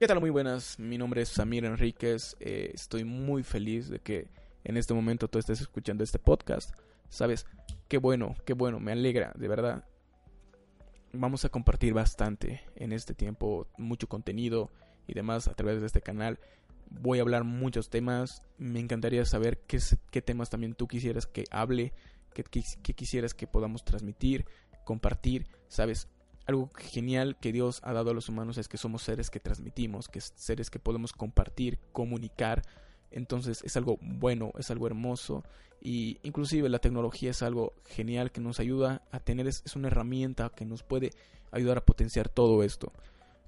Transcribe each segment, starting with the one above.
¿Qué tal? Muy buenas, mi nombre es Samir Enríquez, eh, estoy muy feliz de que en este momento tú estés escuchando este podcast. Sabes, qué bueno, qué bueno, me alegra, de verdad. Vamos a compartir bastante en este tiempo, mucho contenido y demás a través de este canal. Voy a hablar muchos temas, me encantaría saber qué, temas también tú quisieras que hable, qué, qué quisieras que podamos transmitir, compartir, sabes, algo genial que Dios ha dado a los humanos es que somos seres que transmitimos, que seres que podemos compartir, comunicar. Entonces es algo bueno, es algo hermoso y inclusive la tecnología es algo genial que nos ayuda a tener es, una herramienta que nos puede ayudar a potenciar todo esto.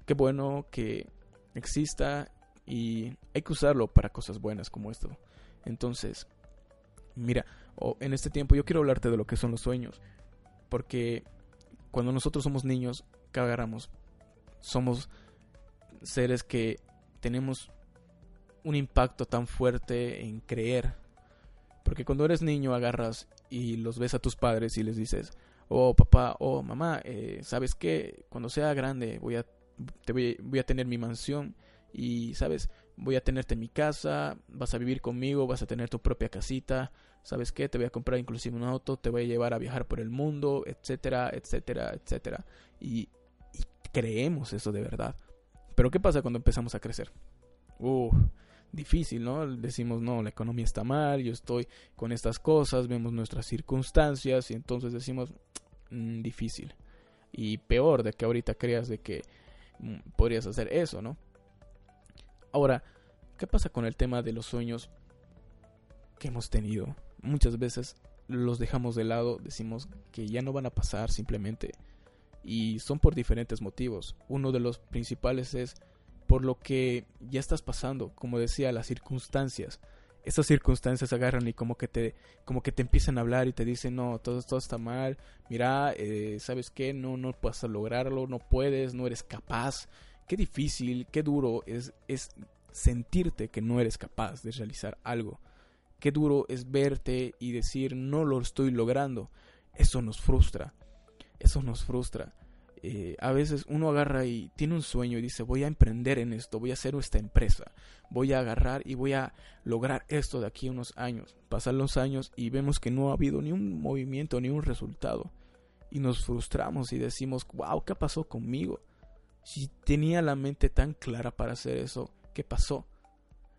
Qué bueno que exista y hay que usarlo para cosas buenas como esto. Entonces, mira, en este tiempo yo quiero hablarte de lo que son los sueños, porque cuando nosotros somos niños, ¿qué agarramos? Somos seres que tenemos un impacto tan fuerte en creer. Porque cuando eres niño agarras y los ves a tus padres y les dices, oh papá, oh mamá, eh, ¿sabes qué? Cuando sea grande voy a, te voy, voy a tener mi mansión y, ¿sabes? Voy a tenerte en mi casa, vas a vivir conmigo, vas a tener tu propia casita, ¿sabes qué? Te voy a comprar inclusive un auto, te voy a llevar a viajar por el mundo, etcétera, etcétera, etcétera. Y, creemos eso de verdad. Pero ¿qué pasa cuando empezamos a crecer? Uh, difícil, ¿no? Decimos, no, la economía está mal, yo estoy con estas cosas, vemos nuestras circunstancias y entonces decimos, mm, difícil. Y peor de que ahorita creas de que mm, podrías hacer eso, ¿no? Ahora, ¿qué pasa con el tema de los sueños que hemos tenido? muchas veces los dejamos de lado, decimos que ya no van a pasar simplemente. Y son por diferentes motivos. Uno de los principales es por lo que ya estás pasando, como decía, las circunstancias. Esas circunstancias agarran y como que te, como que te empiezan a hablar y te dicen, no, todo, todo está mal, mira, eh, ¿sabes qué? No, no puedes lograrlo, no puedes, no eres capaz. Qué difícil, qué duro es, es sentirte que no eres capaz de realizar algo. Qué duro es verte y decir no lo estoy logrando. Eso nos frustra. Eso nos frustra. Eh, a veces uno agarra y tiene un sueño y dice voy a emprender en esto, voy a hacer esta empresa, voy a agarrar y voy a lograr esto de aquí a unos años. Pasan los años y vemos que no ha habido ni un movimiento ni un resultado. Y nos frustramos y decimos, wow, ¿qué pasó conmigo? Si tenía la mente tan clara para hacer eso, ¿qué pasó?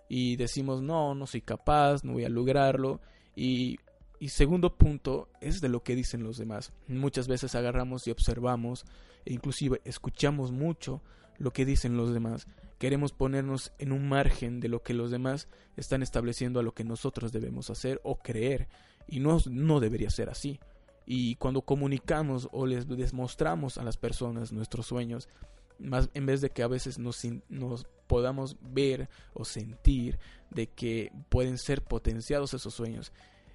y decimos no, no soy capaz, no voy a lograrlo y, y segundo punto es de lo que dicen los demás. Muchas veces agarramos y observamos e inclusive escuchamos mucho lo que dicen los demás. Queremos ponernos en un margen de lo que los demás están estableciendo a lo que nosotros debemos hacer o creer y no, no debería ser así. Y cuando comunicamos o les demostramos a las personas nuestros sueños, más en vez de que a veces nos, nos podamos ver o sentir de que pueden ser potenciados esos sueños.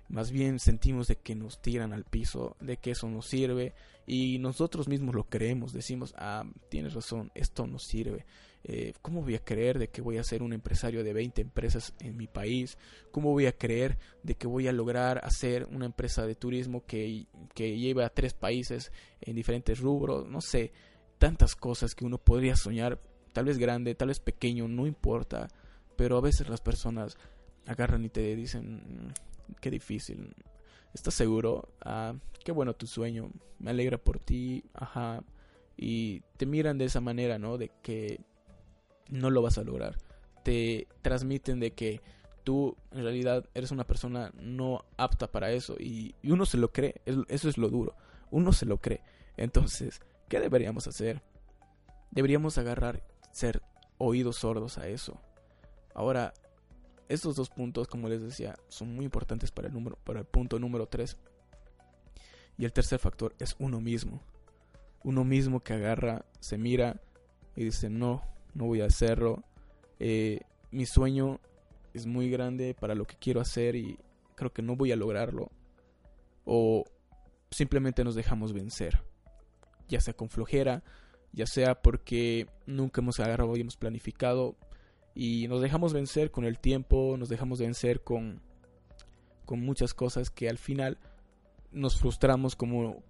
Más bien sentimos de que nos tiran al piso, de que eso nos sirve y nosotros mismos lo creemos, decimos, ah, tienes razón, esto nos sirve. Eh, ¿Cómo voy a creer de que voy a ser un empresario de 20 empresas en mi país? ¿Cómo voy a creer de que voy a lograr hacer una empresa de turismo que, que lleve a tres países en diferentes rubros? No sé, tantas cosas que uno podría soñar, tal vez grande, tal vez pequeño, no importa, pero a veces las personas agarran y te dicen, mm, qué difícil, ¿estás seguro? Ah, qué bueno tu sueño, me alegra por ti, ajá, y te miran de esa manera, ¿no? De que no lo vas a lograr, te transmiten de que tú en realidad eres una persona no apta para eso y, y uno se lo cree, eso es lo duro, uno se lo cree, entonces ¿Qué deberíamos hacer? Deberíamos agarrar, ser oídos sordos a eso. Ahora, estos dos puntos, como les decía, son muy importantes para el, número, para el punto número 3. Y el tercer factor es uno mismo. Uno mismo que agarra, se mira y dice, no, no voy a hacerlo. Eh, mi sueño es muy grande para lo que quiero hacer y creo que no voy a lograrlo. O simplemente nos dejamos vencer ya sea con flojera, ya sea porque nunca hemos agarrado y hemos planificado y nos dejamos vencer con el tiempo, nos dejamos vencer con, con muchas cosas que al final nos frustramos como,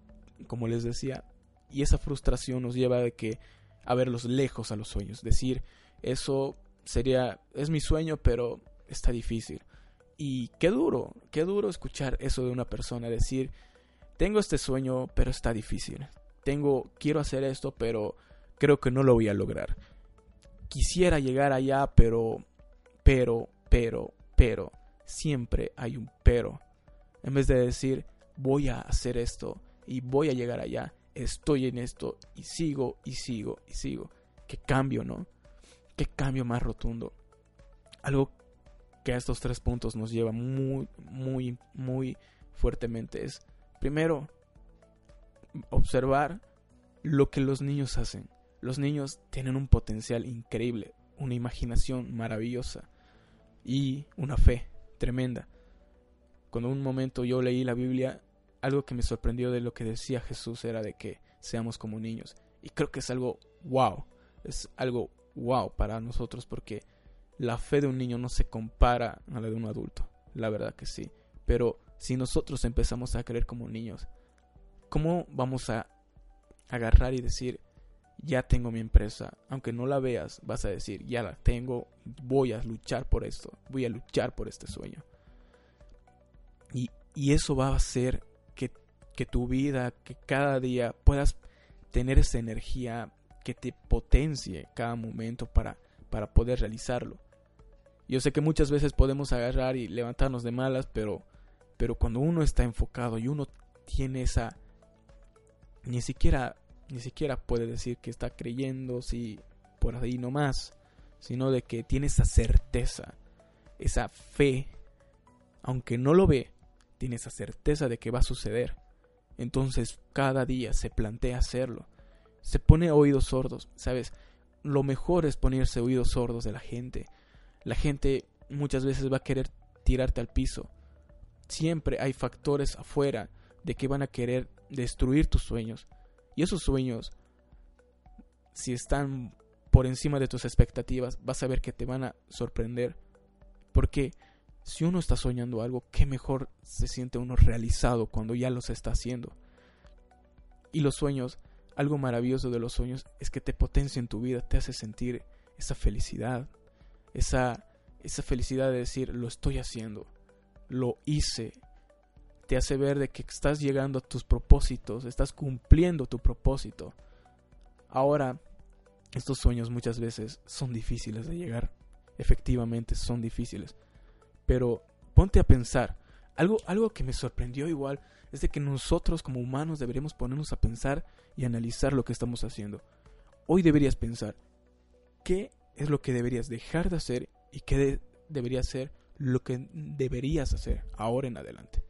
como les decía y esa frustración nos lleva a que a verlos lejos a los sueños. Decir, eso sería, es mi sueño, pero está difícil. Y qué duro, qué duro escuchar eso de una persona, decir, tengo este sueño, pero está difícil. Tengo, quiero hacer esto, pero creo que no lo voy a lograr. Quisiera llegar allá, pero, pero, pero, pero, siempre hay un pero. En vez de decir, voy a hacer esto y voy a llegar allá, estoy en esto y sigo y sigo y sigo. Qué cambio, ¿no? Qué cambio más rotundo. Algo que a estos tres puntos nos lleva muy, muy, muy fuertemente es, primero, observar lo que los niños hacen. Los niños tienen un potencial increíble, una imaginación maravillosa y una fe tremenda. Cuando un momento yo leí la Biblia, algo que me sorprendió de lo que decía Jesús era de que seamos como niños. Y creo que es algo wow, es algo wow para nosotros porque la fe de un niño no se compara a la de un adulto, la verdad que sí. Pero si nosotros empezamos a creer como niños, ¿cómo vamos a agarrar y decir, ya tengo mi empresa, aunque no la veas, vas a decir, ya la tengo, voy a luchar por esto, voy a luchar por este sueño. Y, y eso va a hacer que, que tu vida, que cada día puedas tener esa energía que te potencie cada momento para, para poder realizarlo. Yo sé que muchas veces podemos agarrar y levantarnos de malas, pero, pero cuando uno está enfocado y uno tiene esa... Ni siquiera, ni siquiera puede decir que está creyendo si por ahí no más, sino de que tiene esa certeza, esa fe, aunque no lo ve, tiene esa certeza de que va a suceder. Entonces cada día se plantea hacerlo. Se pone oídos sordos, ¿sabes? Lo mejor es ponerse oídos sordos de la gente la gente muchas veces va a querer tirarte al piso. Siempre hay factores afuera de que van a querer destruir tus sueños. Y esos sueños, si están por encima de tus expectativas, vas a ver que te van a sorprender. Porque si uno está soñando algo, qué mejor se siente uno realizado cuando ya los está haciendo. Y los sueños, algo maravilloso de los sueños es que te potencia en tu vida, te hace sentir esa felicidad, esa, esa felicidad de decir, lo estoy haciendo, lo hice, te hace ver de que estás llegando a tus propósitos, estás cumpliendo tu propósito. Ahora, estos sueños muchas veces son difíciles de llegar, efectivamente son difíciles, pero ponte a pensar, algo, algo que me sorprendió igual es de que nosotros como humanos deberíamos ponernos a pensar y analizar lo que estamos haciendo. Hoy deberías pensar, ¿qué es lo que deberías dejar de hacer y qué debería ser lo que deberías hacer ahora en adelante.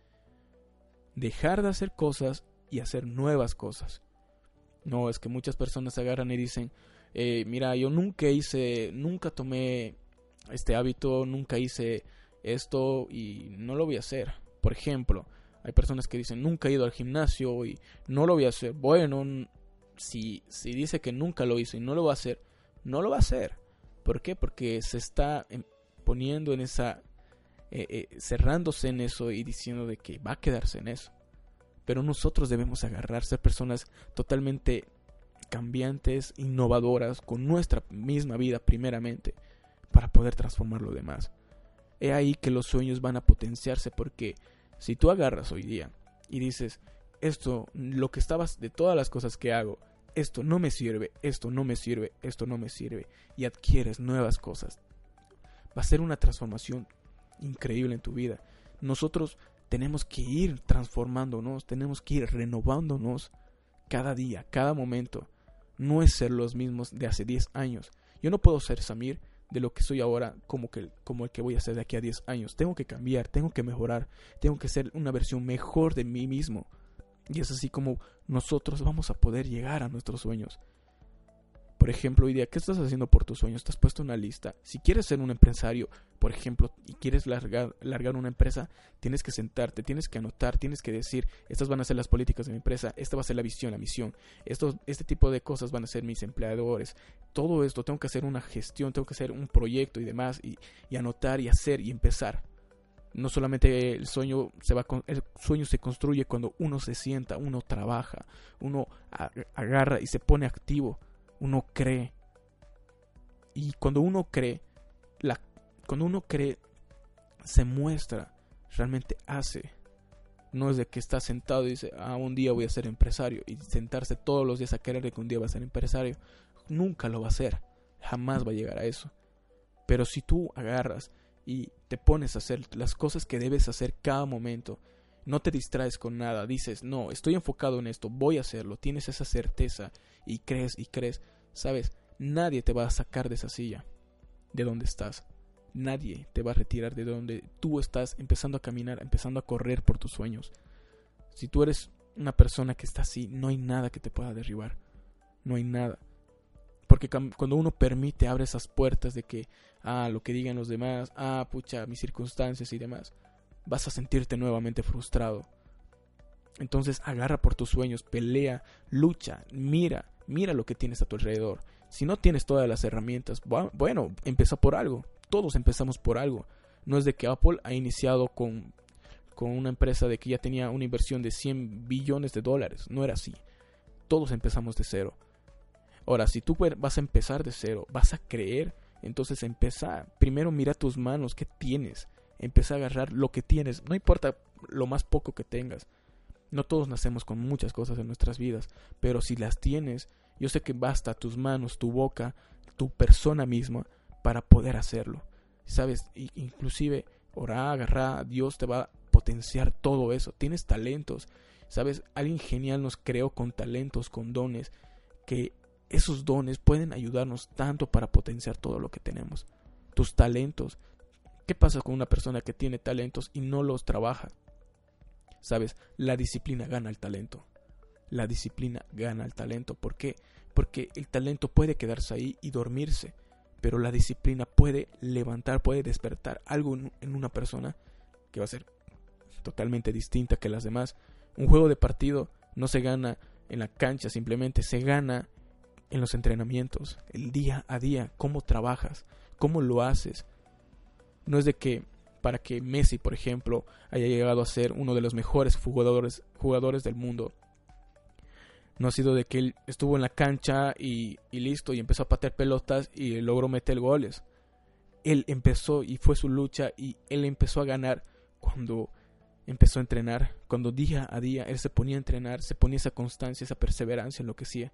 Dejar de hacer cosas y hacer nuevas cosas. No, es que muchas personas agarran y dicen, eh, mira, yo nunca hice, nunca tomé este hábito, nunca hice esto y no lo voy a hacer. Por ejemplo, hay personas que dicen, nunca he ido al gimnasio y no lo voy a hacer. Bueno, si, si dice que nunca lo hizo y no lo va a hacer, no lo va a hacer. ¿Por qué? Porque se está em, poniendo en esa, eh, eh, cerrándose en eso y diciendo de que va a quedarse en eso. Pero nosotros debemos agarrar, ser personas totalmente cambiantes, innovadoras, con nuestra misma vida primeramente, para poder transformar lo demás. He ahí que los sueños van a potenciarse porque si tú agarras hoy día y dices, esto, lo que estabas de todas las cosas que hago, esto no me sirve, esto no me sirve, esto no me sirve, y adquieres nuevas cosas. Va a ser una transformación increíble en tu vida. Nosotros tenemos que ir transformándonos, tenemos que ir renovándonos cada día, cada momento. No es ser los mismos de hace 10 años. Yo no puedo ser Samir de lo que soy ahora como, que, como el que voy a ser de aquí a 10 años. Tengo que cambiar, tengo que mejorar, tengo que ser una versión mejor de mí mismo. Y es así como nosotros vamos a poder llegar a nuestros sueños. Por ejemplo, hoy día, ¿qué estás haciendo por tus sueños? Te has puesto una lista. Si quieres ser un empresario, por ejemplo, y quieres largar, largar una empresa, tienes que sentarte, tienes que anotar, tienes que decir, estas van a ser las políticas de mi empresa, esta va a ser la visión, la misión, este tipo de cosas van a ser mis empleadores. Todo esto, tengo que hacer una gestión, tengo que hacer un proyecto y demás, y, y anotar y hacer y empezar no solamente el sueño se va el sueño se construye cuando uno se sienta, uno trabaja, uno agarra y se pone activo, Uno cree. Y cuando uno cree, la, cuando uno cree, se muestra, realmente hace. No es de que está sentado y dice, ah, un día voy a ser empresario. Y sentarse todos los días a querer que un día va a ser empresario. Nunca lo va a hacer. Jamás va a llegar a eso. Pero si tú agarras y te pones a hacer las cosas que debes hacer cada momento, no te distraes con nada, dices, no, estoy enfocado en esto, voy a hacerlo, tienes esa certeza y crees y crees, sabes, nadie te va a sacar de esa silla, de donde estás. Nadie te va a retirar de donde tú estás empezando a caminar, empezando a correr por tus sueños. Si tú eres una persona que está así, no hay nada que te pueda derribar. No hay nada. Porque cuando uno permite, abre esas puertas de que, ah, lo que digan los demás, ah, pucha, mis circunstancias y demás, vas a sentirte nuevamente frustrado. Entonces agarra por tus sueños, pelea, lucha, mira, mira lo que tienes a tu alrededor. Si no tienes todas las herramientas, bueno, empieza por algo. Todos empezamos por algo. No es de que Apple ha iniciado con, con una empresa de que ya tenía una inversión de 100 billones de dólares. No era así. Todos empezamos de cero. Ahora, si tú vas a empezar de cero, vas a creer, entonces empieza. Primero mira tus manos, ¿qué tienes? Empieza a agarrar lo que tienes, no importa lo más poco que tengas. No todos nacemos con muchas cosas en nuestras vidas, pero si las tienes, yo sé que basta tus manos, tu boca, tu persona misma para poder hacerlo. ¿Sabes? Inclusive, ora, agarra, Dios te va a potenciar todo eso. Tienes talentos. ¿Sabes? Alguien genial nos creó con talentos, con dones, que esos dones pueden ayudarnos tanto para potenciar todo lo que tenemos. Tus talentos. ¿Qué pasa con una persona que tiene talentos y no los trabaja? Sabes, la disciplina gana el talento. La disciplina gana el talento. ¿Por qué? Porque el talento puede quedarse ahí y dormirse, pero la disciplina puede levantar, puede despertar algo en una persona que va a ser totalmente distinta que las demás. Un juego de partido no se gana en la cancha, simplemente se gana en los entrenamientos, el día a día, cómo trabajas, cómo lo haces. No es de que para que Messi, por ejemplo, haya llegado a ser uno de los mejores jugadores, jugadores del mundo. No ha sido de que él estuvo en la cancha y, y listo y empezó a patear pelotas y logró meter goles. Él empezó y fue su lucha y él empezó a ganar cuando empezó a entrenar, cuando día a día él se ponía a entrenar, se ponía esa constancia, esa perseverancia en lo que hacía.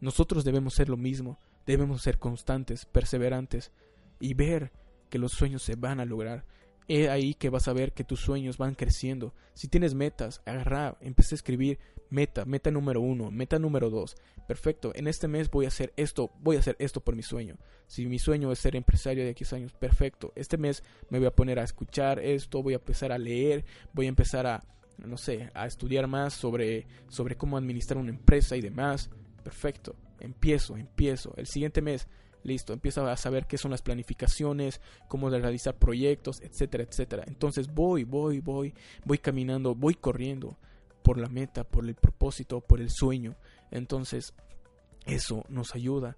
Nosotros debemos ser lo mismo, debemos ser constantes, perseverantes y ver que los sueños se van a lograr. Es ahí que vas a ver que tus sueños van creciendo. Si tienes metas, agarra, empecé a escribir meta, meta número uno, meta número dos. Perfecto, en este mes voy a hacer esto, voy a hacer esto por mi sueño. Si mi sueño es ser empresario de X años, perfecto. Este mes me voy a poner a escuchar esto, voy a empezar a leer, voy a empezar a, no sé, a estudiar más sobre, sobre cómo administrar una empresa y demás perfecto, empiezo, empiezo. El siguiente mes, listo, empiezo a saber qué son las planificaciones, cómo realizar proyectos, etcétera, etcétera. Entonces voy, voy, voy, voy caminando, voy corriendo por la meta, por el propósito, por el sueño. Entonces, eso nos ayuda.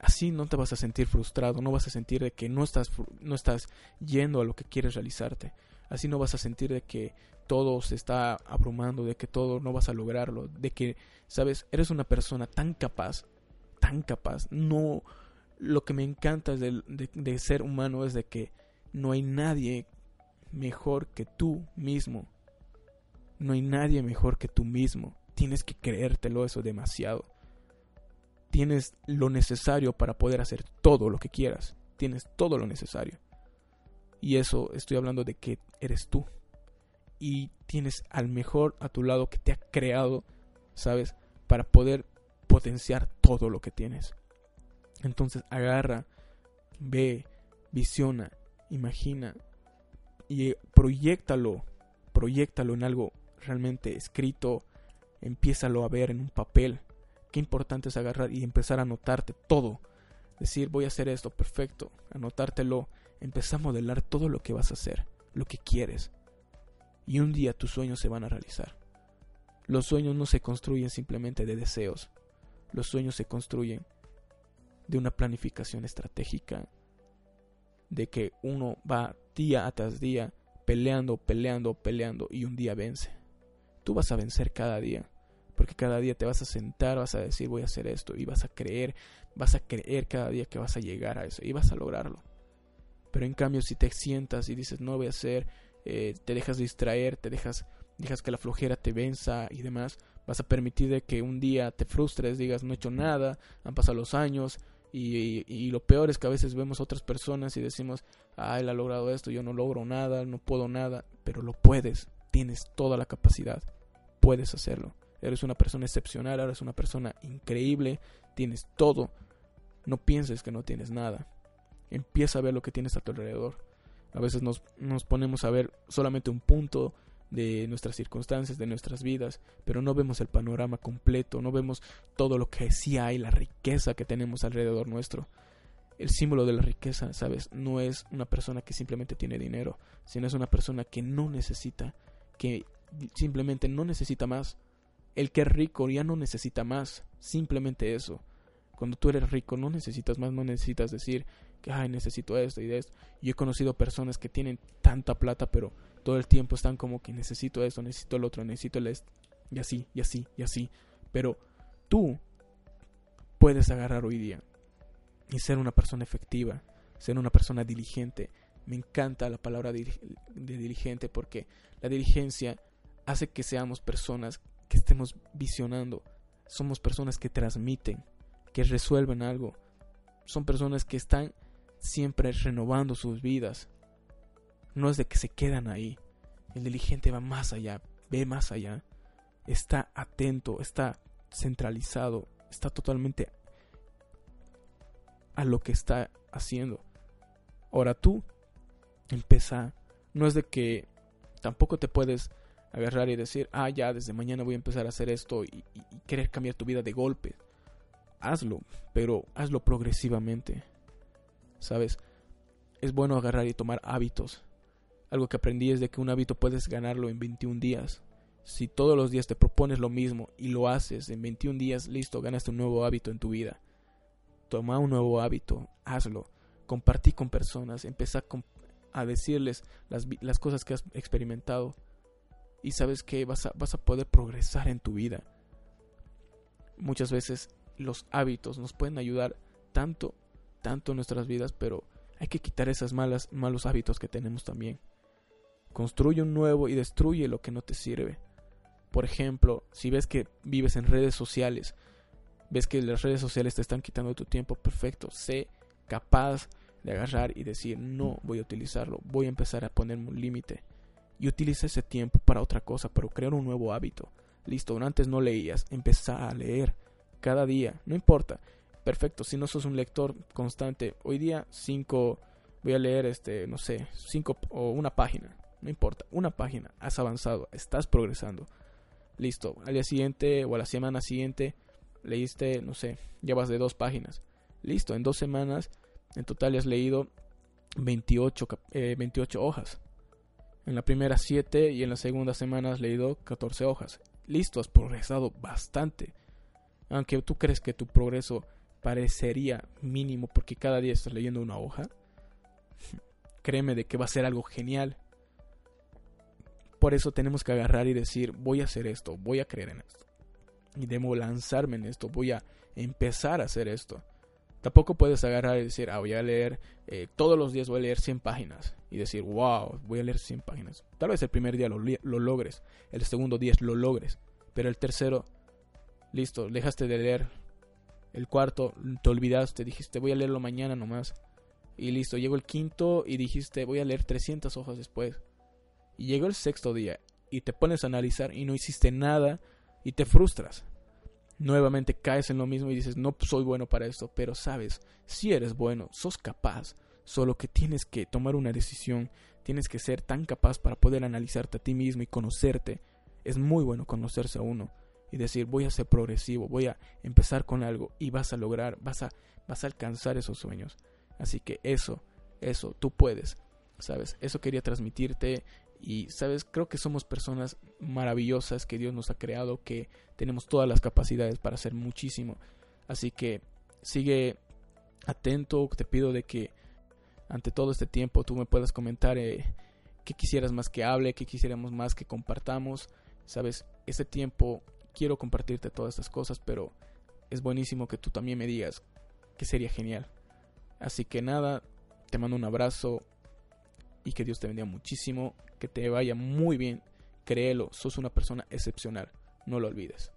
Así no te vas a sentir frustrado, no vas a sentir de que no estás, no estás yendo a lo que quieres realizarte. Así no vas a sentir de que todo se está abrumando, de que todo no vas a lograrlo, de que, sabes, eres una persona tan capaz, tan capaz. No, lo que me encanta de, de ser humano es de que no hay nadie mejor que tú mismo. No hay nadie mejor que tú mismo. Tienes que creértelo eso demasiado. Tienes lo necesario para poder hacer todo lo que quieras. Tienes todo lo necesario. Y eso estoy hablando de que eres tú y tienes al mejor a tu lado que te ha creado, ¿sabes? Para poder potenciar todo lo que tienes. Entonces agarra, ve, visiona, imagina y proyectalo, proyectalo en algo realmente escrito, empiézalo a ver en un papel. Qué importante es agarrar y empezar a anotarte todo. Decir, voy a hacer esto, perfecto, anotártelo, empezar a modelar todo lo que vas a hacer, lo que quieres y un día tus sueños se van a realizar. Los sueños no se construyen simplemente de deseos, los sueños se construyen de una planificación estratégica, de que uno va día tras día peleando, peleando, peleando y un día vence. Tú vas a vencer cada día, porque cada día te vas a sentar, vas a decir voy a hacer esto y vas a creer, vas a creer cada día que vas a llegar a eso y vas a lograrlo. Pero en cambio si te sientas y dices no voy a hacer, eh, te dejas distraer, te dejas, dejas que la flojera te venza y demás, vas a permitir de que un día te frustres, digas no he hecho nada, han pasado los años y, lo peor es que a veces vemos a otras personas y decimos, ah, él ha logrado esto, yo no logro nada, no puedo nada, pero lo puedes, tienes toda la capacidad, puedes hacerlo. Eres una persona excepcional, eres una persona increíble, tienes todo. No pienses que no tienes nada. Empieza a ver lo que tienes a tu alrededor. A veces nos, nos ponemos a ver solamente un punto de nuestras circunstancias, de nuestras vidas, pero no vemos el panorama completo, no vemos todo lo que sí hay, la riqueza que tenemos alrededor nuestro. El símbolo de la riqueza, ¿sabes? No es una persona que simplemente tiene dinero, sino es una persona que no necesita, que simplemente no necesita más. El que es rico ya no necesita más, simplemente eso. Cuando tú eres rico no necesitas más, no necesitas decir que, ay, necesito esto y de esto. Yo he conocido personas que tienen tanta plata, pero todo el tiempo están como que necesito esto, necesito el otro, necesito el esto, y así, y así, y así. Pero tú puedes agarrar hoy día y ser una persona efectiva, ser una persona diligente. Me encanta la palabra de diligente porque la diligencia hace que seamos personas que estemos visionando. Somos personas que transmiten, que resuelven algo. Son personas que están siempre renovando sus vidas. No es de que se quedan ahí. El diligente va más allá, ve más allá. Está atento, está centralizado, está totalmente a lo que está haciendo. Ahora tú empieza. No es de que tampoco te puedes agarrar y decir, ah, ya, desde mañana voy a empezar a hacer esto y, querer cambiar tu vida de golpe. Hazlo, pero hazlo progresivamente. ¿Sabes? Es bueno agarrar y tomar hábitos. Algo que aprendí es de que un hábito puedes ganarlo en 21 días. Si todos los días te propones lo mismo y lo haces en 21 días, listo, ganaste un nuevo hábito en tu vida. Toma un nuevo hábito, hazlo. Compartí con personas, empezá a, decirles las, las cosas que has experimentado y sabes que vas a, vas a poder progresar en tu vida. Muchas veces los hábitos nos pueden ayudar tanto, tanto en nuestras vidas, pero hay que quitar esos malos hábitos que tenemos también. Construye un nuevo y destruye lo que no te sirve. Por ejemplo, si ves que vives en redes sociales, ves que las redes sociales te están quitando tu tiempo, perfecto, sé capaz de agarrar y decir no voy a utilizarlo, voy a empezar a ponerme un límite y utiliza ese tiempo para otra cosa, para crear un nuevo hábito. Listo, antes no leías, empezá a leer cada día, no importa. Perfecto, si no sos un lector constante, hoy día cinco, voy a leer este, no sé, cinco o una página, no importa, una página, has avanzado, estás progresando. Listo, al día siguiente o a la semana siguiente leíste, no sé, llevas de dos páginas. Listo, en dos semanas en total has leído 28, 28 eh, hojas. En la primera 7 y en la segunda semana has leído 14 hojas. Listo, has progresado bastante. Aunque tú crees que tu progreso parecería mínimo porque cada día estás leyendo una hoja, créeme de que va a ser algo genial. Por eso tenemos que agarrar y decir, voy a hacer esto, voy a creer en esto. Y debo lanzarme en esto, voy a empezar a hacer esto. Tampoco puedes agarrar y decir, ah, voy a leer, eh, todos los días voy a leer 100 páginas. Y decir, wow, voy a leer 100 páginas. Tal vez el primer día lo, lo logres, el segundo día lo logres. Pero el tercero, listo, dejaste de leer. El cuarto, te olvidaste, dijiste, voy a leerlo mañana nomás. Y listo, llegó el quinto y dijiste, voy a leer 300 hojas después. Y llegó el sexto día y te pones a analizar y no hiciste nada y te frustras nuevamente caes en lo mismo y dices, no soy bueno para esto, pero sabes, si eres bueno, sos capaz, solo que tienes que tomar una decisión, tienes que ser tan capaz para poder analizarte a ti mismo y conocerte. Es muy bueno conocerse a uno y decir, voy a ser progresivo, voy a empezar con algo y vas a lograr, vas a, vas a alcanzar esos sueños. Así que eso, eso, tú puedes, ¿sabes? Eso quería transmitirte y, sabes, creo que somos personas maravillosas que Dios nos ha creado, que tenemos todas las capacidades para hacer muchísimo. Así que sigue atento, te pido de que ante todo este tiempo tú me puedas comentar eh, qué quisieras más que hable, qué quisiéramos más que compartamos. Sabes, este tiempo quiero compartirte todas estas cosas, pero es buenísimo que tú también me digas que sería genial. Así que nada, te mando un abrazo y que Dios te bendiga muchísimo, que te vaya muy bien. Créelo, sos una persona excepcional, no lo olvides.